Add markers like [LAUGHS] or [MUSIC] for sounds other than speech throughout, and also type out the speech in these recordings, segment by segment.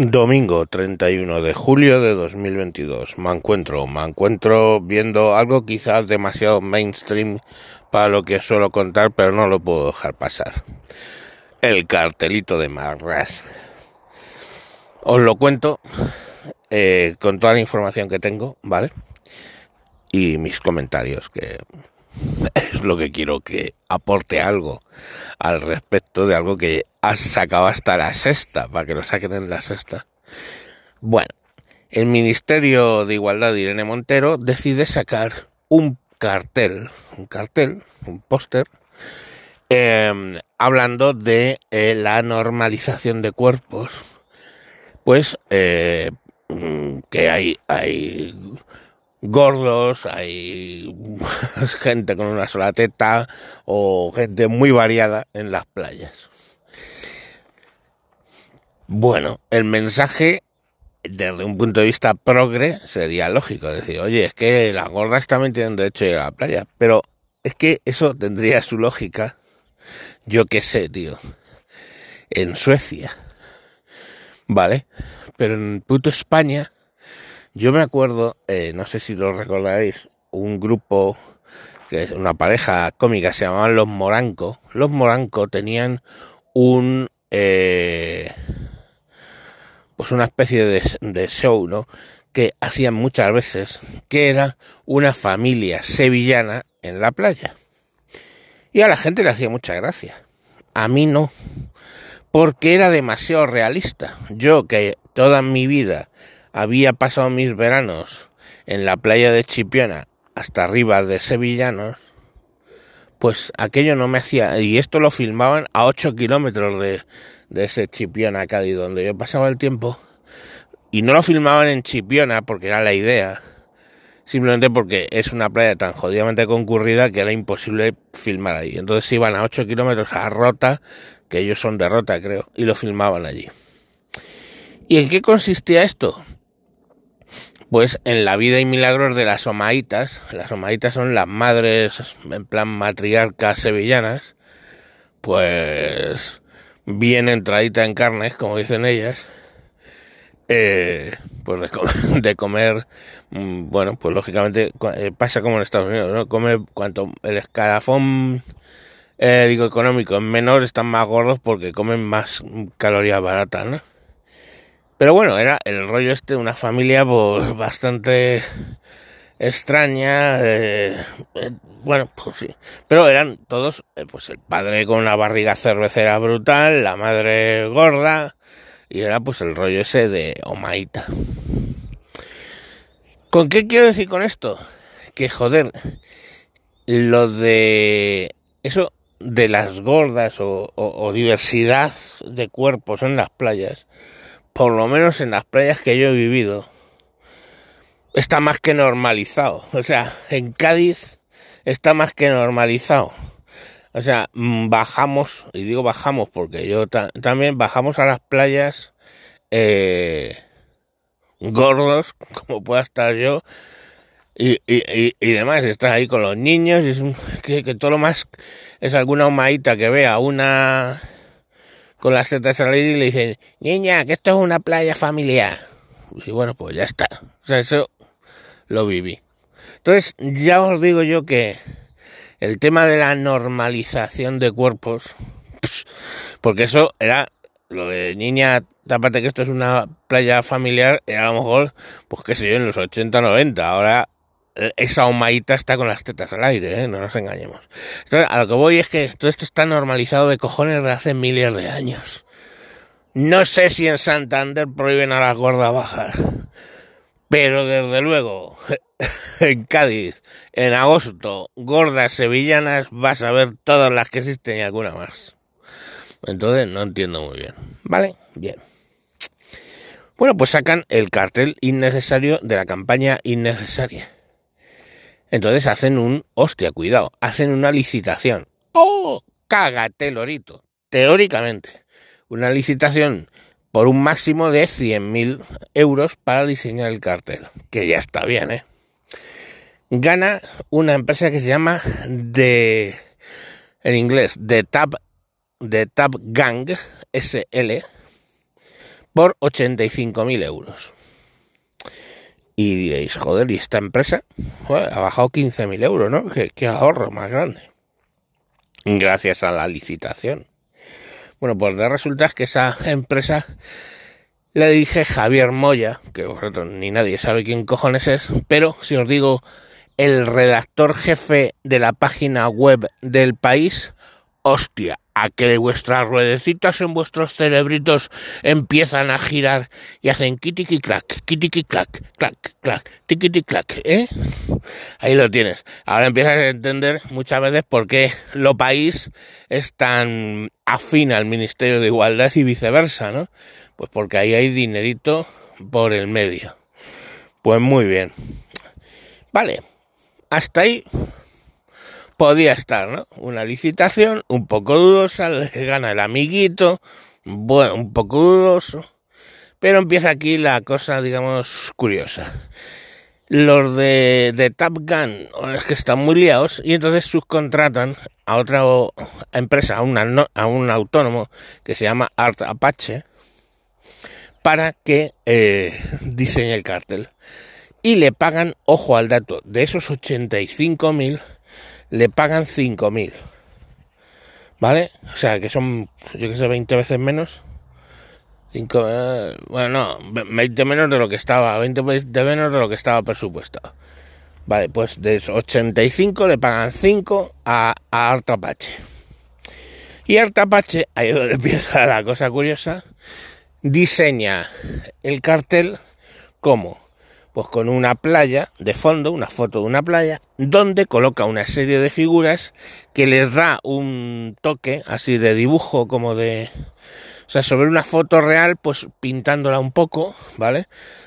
Domingo 31 de julio de 2022. Me encuentro, me encuentro viendo algo quizás demasiado mainstream para lo que suelo contar, pero no lo puedo dejar pasar. El cartelito de Marras. Os lo cuento eh, con toda la información que tengo, ¿vale? Y mis comentarios, que [LAUGHS] es lo que quiero que aporte algo al respecto de algo que has sacado hasta la sexta, para que lo saquen en la sexta. Bueno, el Ministerio de Igualdad de Irene Montero decide sacar un cartel, un cartel, un póster, em, hablando de eh, la normalización de cuerpos, pues eh, mm, que hay, hay gordos, hay [LAUGHS] gente con una sola teta o gente muy variada en las playas. Bueno, el mensaje desde un punto de vista progre sería lógico decir, oye, es que las gordas también tienen derecho a ir a la playa, pero es que eso tendría su lógica, yo qué sé, tío, en Suecia, ¿vale? Pero en puto España yo me acuerdo, eh, no sé si lo recordaréis, un grupo, que es una pareja cómica, se llamaban Los Moranco. Los Moranco tenían un... Eh, pues una especie de, de show, ¿no? Que hacían muchas veces, que era una familia sevillana en la playa. Y a la gente le hacía mucha gracia. A mí no. Porque era demasiado realista. Yo que toda mi vida había pasado mis veranos en la playa de Chipiona hasta arriba de Sevillanos, pues aquello no me hacía... Y esto lo filmaban a 8 kilómetros de, de ese Chipiona Cádiz, donde yo pasaba el tiempo. Y no lo filmaban en Chipiona porque era la idea, simplemente porque es una playa tan jodidamente concurrida que era imposible filmar ahí. Entonces iban a 8 kilómetros a Rota, que ellos son de Rota creo, y lo filmaban allí. ¿Y en qué consistía esto? Pues en la vida y milagros de las omaitas, las omaitas son las madres en plan matriarcas sevillanas, pues bien entradita en carnes, como dicen ellas, eh, pues de comer, [LAUGHS] de comer, mm, bueno, pues lógicamente eh, pasa como en Estados Unidos, ¿no? Come cuanto el escalafón, eh, digo, económico es menor, están más gordos porque comen más calorías baratas, ¿no? Pero bueno, era el rollo este de una familia pues [LAUGHS] bastante extraña, eh, eh, bueno, pues sí, pero eran todos, eh, pues el padre con una barriga cervecera brutal, la madre gorda, y era pues el rollo ese de Omaita. ¿Con qué quiero decir con esto? Que joder, lo de eso de las gordas o diversidad de cuerpos en las playas, por lo menos en las playas que yo he vivido, está más que normalizado. O sea, en Cádiz está más que normalizado. O sea, mm, bajamos, y digo bajamos porque yo también bajamos a las playas eh, gordos, [LAUGHS] como pueda estar yo, y, demás. Estás ahí con los niños, y es que, que todo lo más es alguna humaita que vea una con las tetas al aire y le dicen, niña, que esto es una playa familiar. Y bueno, pues ya está. O sea, eso lo viví. Entonces, ya os digo yo que el tema de la normalización de cuerpos, porque eso era lo de niña, tápate que esto es una playa familiar, era a lo mejor, pues qué sé yo, en los 80, 90. Ahora esa humaita está con las tetas al aire, ¿eh? no nos engañemos. Entonces, a lo que voy es que todo esto está normalizado de cojones de hace miles de años. No sé si en Santander prohíben a las gordas bajar, pero desde luego [LAUGHS] en Cádiz, en agosto, gordas sevillanas, vas a ver todas las que existen y alguna más. Entonces no entiendo muy bien. ¿Vale? Bien. Bueno, pues sacan el cartel innecesario de la campaña innecesaria. Entonces hacen un, hostia, cuidado, hacen una licitación. ¡Oh! Cágate, lorito. Teóricamente, una licitación por un máximo de 100.000 euros para diseñar el cartel. Que ya está bien, ¿eh? Gana una empresa que se llama de, en inglés, The Tab, The Tab Gang SL, por 85.000 euros. Y diréis, joder, ¿y esta empresa? ha bajado 15.000 euros, ¿no? ¿Qué, ahorro más grande. Gracias a la licitación. Bueno, pues de resulta que esa empresa le dije Javier Moya, que ni nadie sabe quién cojones es, pero si os digo el redactor jefe de la página web del país, hostia, a que vuestras ruedecitas en vuestros cerebritos empiezan a girar y hacen kitiki clac, kitiki clac, clac, clac, tiki clac, ¿eh? Ahí lo tienes. Ahora empiezas a entender muchas veces por qué lo país es tan afín al Ministerio de Igualdad y viceversa, ¿no? Pues porque ahí hay dinerito por el medio. Pues muy bien. Vale, hasta ahí podía estar, ¿no? Una licitación un poco dudosa, le gana el amiguito, bueno, un poco dudoso, pero empieza aquí la cosa, digamos, curiosa. Los de, de Top Gun es que están muy liados y entonces subcontratan a otra empresa, a, un autónomo que se llama Art Apache, para que eh, diseñe el cartel. Y le pagan, ojo al dato, de esos 85.000 le pagan 5.000. ¿Vale? O sea, que son, yo que sé, 20 veces menos. 5, eh, bueno, no, 20 menos de lo que estaba, 20 de menos de lo que estaba presupuestado. Vale, pues de 85 le pagan 5 a, a Artapache. Y Artapache, ahí es donde [LAUGHS] empieza la cosa curiosa, diseña el cartel como pues con una playa de fondo, una foto de una playa, donde coloca una serie de figuras que les da un toque así de dibujo como de... O sea, sobre una foto real, pues pintándola un poco, ¿vale?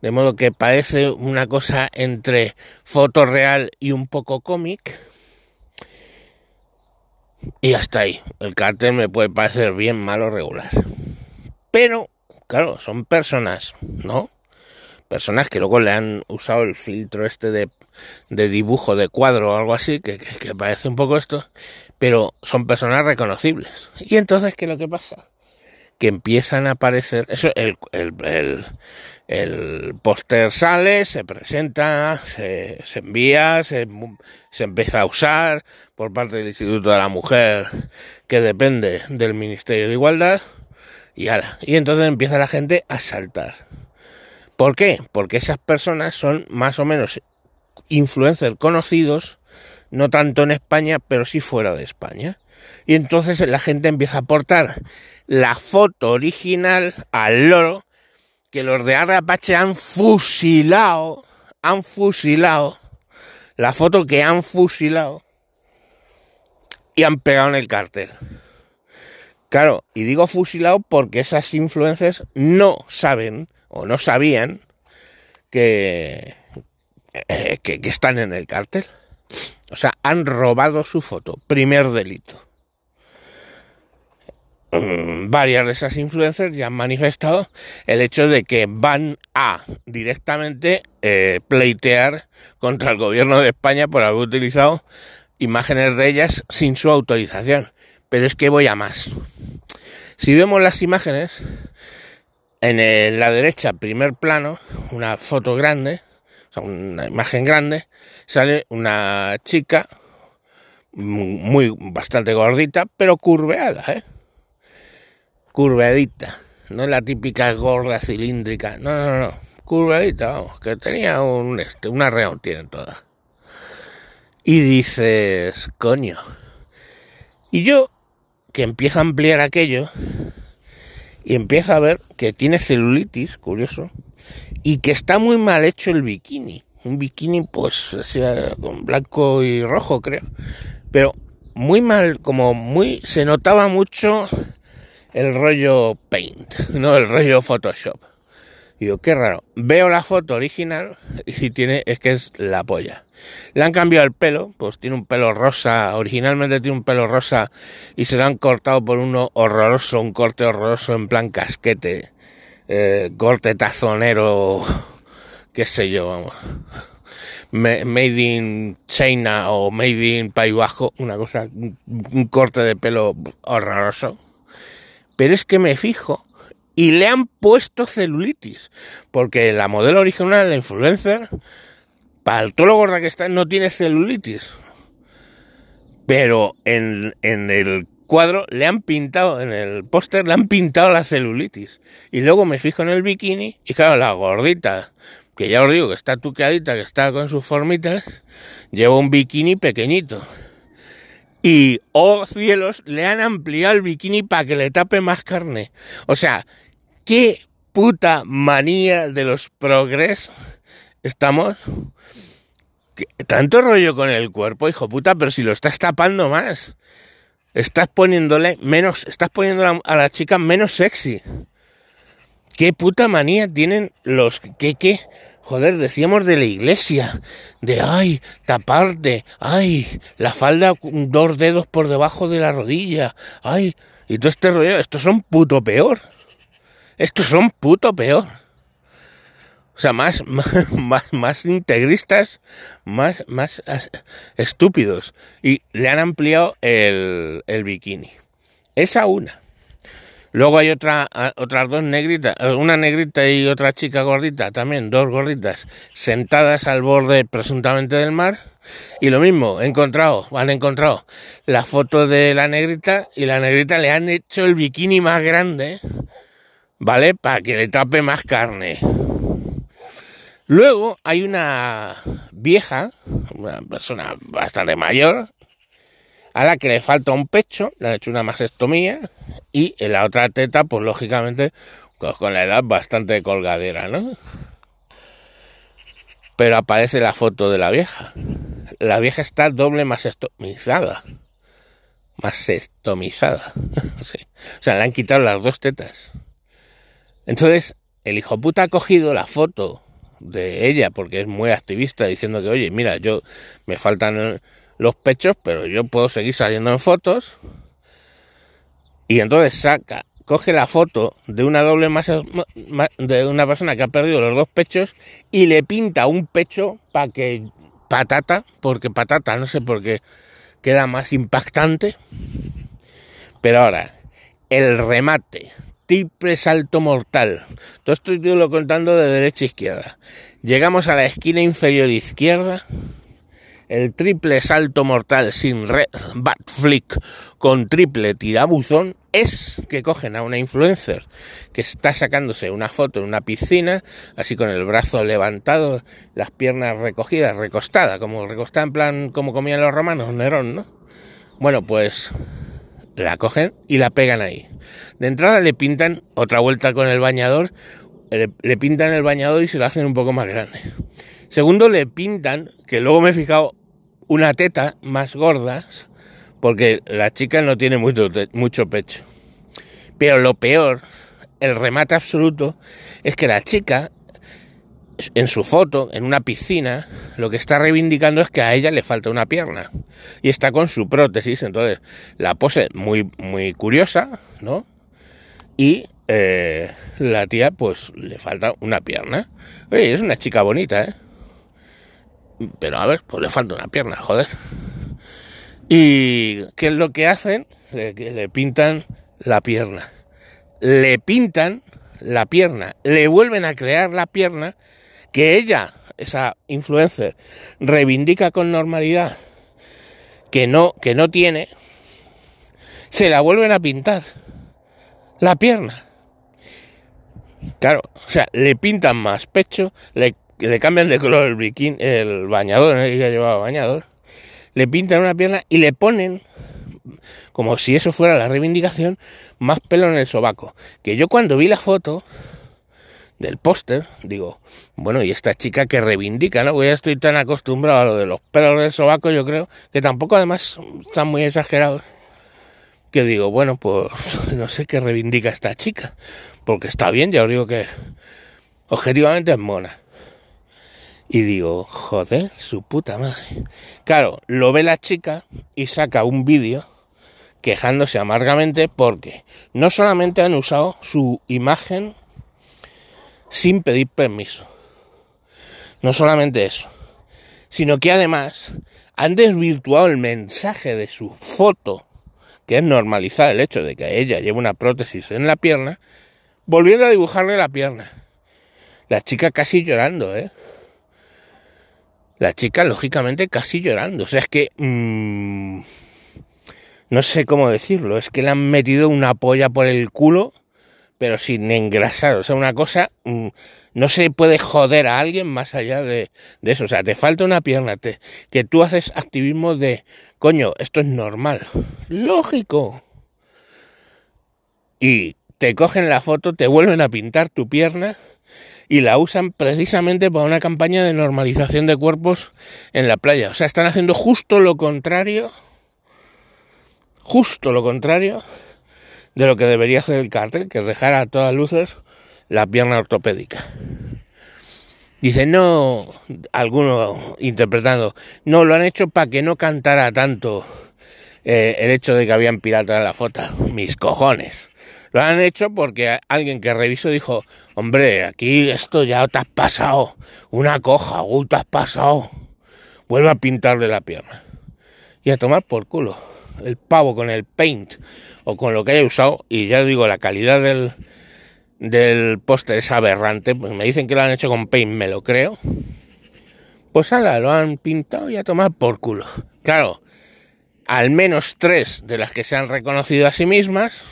De modo que parece una cosa entre foto real y un poco cómic. Y hasta ahí. El cartel me puede parecer bien malo regular. Pero, claro, son personas, ¿no? Personas que luego le han usado el filtro este de, dibujo de cuadro o algo así, que, parece un poco esto, pero son personas reconocibles. Y entonces, ¿qué es lo que pasa? Que empiezan a aparecer, eso, el, el, el, póster sale, se presenta, se, se envía, se, se empieza a usar por parte del Instituto de la Mujer, que depende del Ministerio de Igualdad, y ahora, y entonces empieza la gente a saltar. ¿Por qué? Porque esas personas son más o menos influencers conocidos, no tanto en España, pero sí fuera de España. Y entonces la gente empieza a aportar la foto original al loro que los de Apache han fusilado, han fusilado, la foto que han fusilado y han pegado en el cartel. Claro, y digo fusilado porque esas influencers no saben o no sabían que, eh, que, están en el cártel. O sea, han robado su foto. Primer delito. Mm, varias de esas influencers ya han manifestado el hecho de que van a directamente eh, pleitear contra el gobierno de España por haber utilizado imágenes de ellas sin su autorización. Pero es que voy a más. Si vemos las imágenes, en la derecha, primer plano, una foto grande, o sea, una imagen grande, sale una chica muy, bastante gordita, pero curveada, ¿eh? Curveadita. No la típica gorda cilíndrica. No, no, no. Curveadita, vamos. Que tenía un, este, una reunión, tienen todas. Y dices, coño. Y yo, que empiezo a ampliar aquello, y empieza a ver que tiene celulitis, curioso, y que está muy mal hecho el bikini. Un bikini, pues, sea, con blanco y rojo, creo. Pero muy mal, como muy, se notaba mucho el rollo paint, no el rollo Photoshop. Digo, qué raro. Veo la foto original [LAUGHS] y tiene, es que es la polla. Le han cambiado el pelo, pues tiene un pelo rosa, originalmente tiene un pelo rosa y se lo han cortado por uno horroroso, un corte horroroso en plan casquete, eh, corte tazonero, [LAUGHS] qué sé yo, vamos. Made in China o Made in País Bajo, una cosa, un corte de pelo horroroso. Pero es que me fijo y le han puesto celulitis. Porque la modelo original, la influencer, para todo lo gorda que está, no tiene celulitis. Pero en, en el cuadro le han pintado, en el póster le han pintado la celulitis. Y luego me fijo en el bikini y claro, la gordita, que ya os digo que está tuqueadita, que está con sus formitas, lleva un bikini pequeñito. Y, oh cielos, le han ampliado el bikini para que le tape más carne. O sea, qué puta manía de los progres estamos. Tanto rollo con el cuerpo, hijo puta, pero si lo estás tapando más. Estás poniéndole menos, estás poniendo a la chica menos sexy. Qué puta manía tienen los que, qué, Joder, decíamos de la iglesia, de ay, taparte, ay, la falda dos dedos por debajo de la rodilla, ay, y todo este rollo, estos son puto peor. Estos son puto peor. O sea, más, [LAUGHS] más, más integristas, más, más estúpidos. Y le han ampliado el, el bikini. Esa una. Luego hay otra, otras dos negritas, eh, una negrita y otra chica gordita, también dos gorditas, sentadas al borde presuntamente del mar. Y lo mismo, encontrado, han encontrado la foto de la negrita y la negrita le han hecho el bikini más grande, ¿vale? Para que le tape más carne. Luego hay una vieja, una persona bastante mayor, a la que le falta un pecho, le han hecho una mastectomía y en la otra teta, pues lógicamente, pues, con la edad bastante colgadera, ¿no? Pero aparece la foto de la vieja. La vieja está doble mastectomizada. Mastectomizada. [LAUGHS] sí. O sea, le han quitado las dos tetas. Entonces, el hijo puta ha cogido la foto de ella porque es muy activista diciendo que, oye, mira, yo me faltan los pechos, pero yo puedo seguir saliendo en fotos. Y entonces saca, coge la foto de una doble masa de una persona que ha perdido los dos pechos y le pinta un pecho para que patata, porque patata, no sé por qué queda más impactante. Pero ahora, el remate, triple salto mortal. Todo esto yo lo contando de derecha a izquierda. Llegamos a la esquina inferior izquierda el triple salto mortal sin red bat flick con triple tirabuzón es que cogen a una influencer que está sacándose una foto en una piscina, así con el brazo levantado, las piernas recogidas, recostada, como recostada en plan como comían los romanos, Nerón, ¿no? Bueno, pues la cogen y la pegan ahí. De entrada le pintan otra vuelta con el bañador, le, pintan el bañador y se lo hacen un poco más grande. Segundo, le pintan, que luego me he fijado, una teta más gorda, porque la chica no tiene mucho, mucho pecho. Pero lo peor, el remate absoluto, es que la chica, en su foto, en una piscina, lo que está reivindicando es que a ella le falta una pierna. Y está con su prótesis, entonces la pose muy, muy curiosa, ¿no? Y eh, la tía, pues, le falta una pierna. Es una chica bonita, ¿eh? Pero a ver, pues le falta una pierna, joder. ¿Y qué es lo que hacen? Le pintan la pierna. Le pintan la pierna. Le vuelven a crear la pierna que ella, esa influencer, reivindica con normalidad que no, que no tiene. Se la vuelven a pintar. La pierna. Claro, o sea, le pintan más pecho, le cambian de color el bikini, el bañador, el que llevaba bañador, le pintan una pierna y le ponen, como si eso fuera la reivindicación, más pelo en el sobaco. Que yo cuando vi la foto del póster, digo, bueno, y esta chica que reivindica, ¿no? Porque ya estoy tan acostumbrado a lo de los pelos del sobaco, yo creo, que tampoco además están muy exagerados, que digo, bueno, pues [LAUGHS] no sé qué reivindica esta chica, porque está bien, ya os digo que objetivamente es mona. Y digo, joder, su puta madre. Claro, lo ve la chica y saca un vídeo quejándose amargamente porque no solamente han usado su imagen sin pedir permiso, no solamente eso, sino que además han desvirtuado el mensaje de su foto, que es normalizar el hecho de que ella lleva una prótesis en la pierna, volviendo a dibujarle la pierna. La chica casi llorando, ¿eh? La chica, lógicamente, casi llorando. O sea, es que... Mmm, no sé cómo decirlo. Es que le han metido una polla por el culo, pero sin engrasar. O sea, una cosa... Mmm, no se puede joder a alguien más allá de, de eso. O sea, te falta una pierna, te, que tú haces activismo de, coño, esto es normal. Lógico. Y te cogen la foto, te vuelven a pintar tu pierna y la usan precisamente para una campaña de normalización de cuerpos en la playa. O sea, están haciendo justo lo contrario, justo lo contrario de lo que debería hacer el cartel, que es dejar a todas luces la pierna ortopédica. Dice, no, alguno interpretando, no, lo han hecho para que no cantara tanto eh, el hecho de que habían piratas en la foto. Mis cojones. Lo han hecho porque alguien que revisó dijo, hombre, aquí esto ya te has pasado. Una coja, uy, te has pasado. Vuelve a pintarle la pierna. Y a tomar por culo. El pavo con el paint o con lo que haya usado. Y ya digo, la calidad del, del póster es aberrante, pues me dicen que lo han hecho con paint, me lo creo. Pues ala, lo han pintado y a tomar por culo. Claro, al menos tres de las que se han reconocido a sí mismas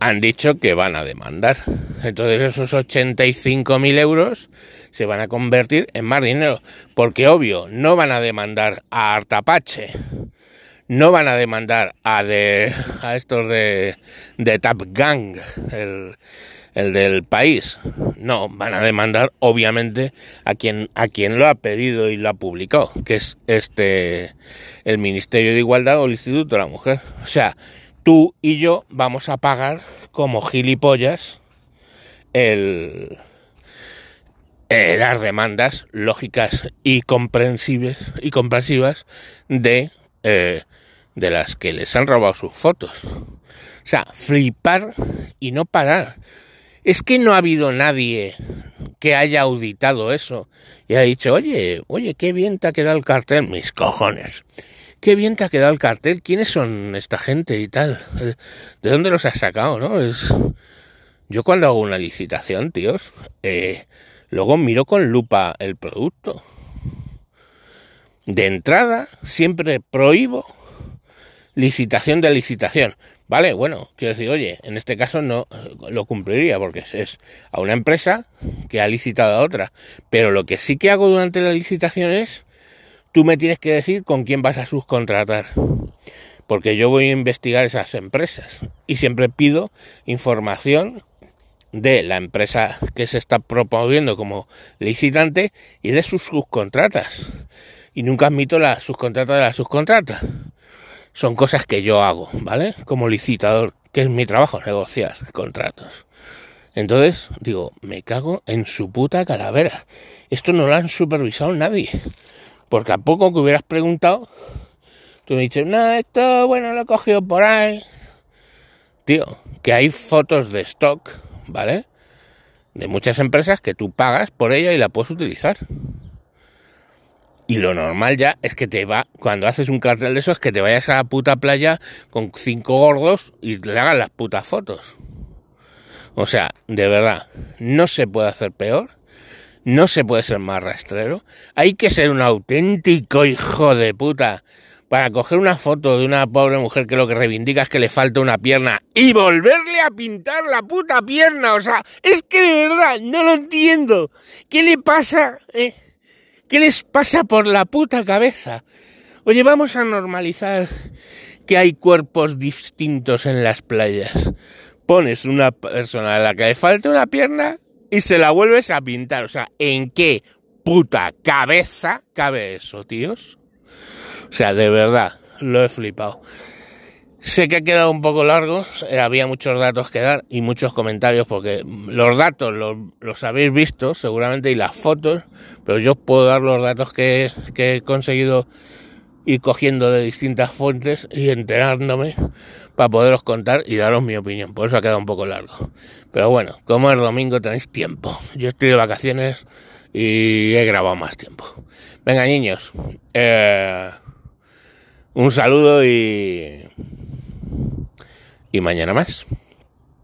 han dicho que van a demandar. Entonces esos 85.000 euros se van a convertir en más dinero. Porque obvio, no van a demandar a Artapache no van a demandar a, de, a estos de, de Tap Gang, el, el del país. No, van a demandar obviamente a quien, a quien lo ha pedido y lo ha publicado, que es este el Ministerio de Igualdad o el Instituto de la Mujer. O sea, tú y yo vamos a pagar como gilipollas el, eh, las demandas lógicas y comprensibles y comprensivas de eh, de las que les han robado sus fotos. O sea, flipar y no parar. Es que no ha habido nadie que haya auditado eso y ha dicho, oye, oye, qué bien te ha quedado el cartel, mis cojones. Qué bien te ha quedado el cartel, ¿quiénes son esta gente y tal? ¿De dónde los has sacado, no? Es... Yo cuando hago una licitación, tíos, eh, luego miro con lupa el producto. De entrada, siempre prohíbo licitación de licitación. Vale, bueno, quiero decir, oye, en este caso no lo cumpliría porque es a una empresa que ha licitado a otra. Pero lo que sí que hago durante la licitación es, tú me tienes que decir con quién vas a subcontratar. Porque yo voy a investigar esas empresas y siempre pido información de la empresa que se está promoviendo como licitante y de sus subcontratas. Y nunca admito la subcontrata de la subcontrata son cosas que yo hago, ¿vale? Como licitador, que es mi trabajo, negociar contratos. Entonces, digo, me cago en su puta calavera. Esto no lo han supervisado nadie. Porque a poco que hubieras preguntado, tú me dices, no, esto, bueno, lo he cogido por ahí. Tío, que hay fotos de stock, ¿vale? De muchas empresas que tú pagas por ella y la puedes utilizar. Y lo normal ya es que te va, cuando haces un cartel de eso, es que te vayas a la puta playa con cinco gordos y le hagan las putas fotos. O sea, de verdad, no se puede hacer peor, no se puede ser más rastrero. Hay que ser un auténtico hijo de puta para coger una foto de una pobre mujer que lo que reivindica es que le falta una pierna y volverle a pintar la puta pierna. O sea, es que de verdad no lo entiendo. ¿Qué le pasa? Eh? ¿Qué les pasa por la puta cabeza? Oye, vamos a normalizar que hay cuerpos distintos en las playas. Pones una persona a la que le falta una pierna y se la vuelves a pintar. O sea, ¿en qué puta cabeza cabe eso, tíos? O sea, de verdad, lo he flipado. Sé que ha quedado un poco largo, eh, había muchos datos que dar y muchos comentarios porque los datos los, habéis visto seguramente y las fotos, pero yo puedo dar los datos que, he conseguido ir cogiendo de distintas fuentes y enterándome para poderos contar y daros mi opinión. Por eso ha quedado un poco largo. Pero bueno, como es domingo tenéis tiempo. Yo estoy de vacaciones y he grabado más tiempo. Venga niños, eh, un saludo y y mañana más.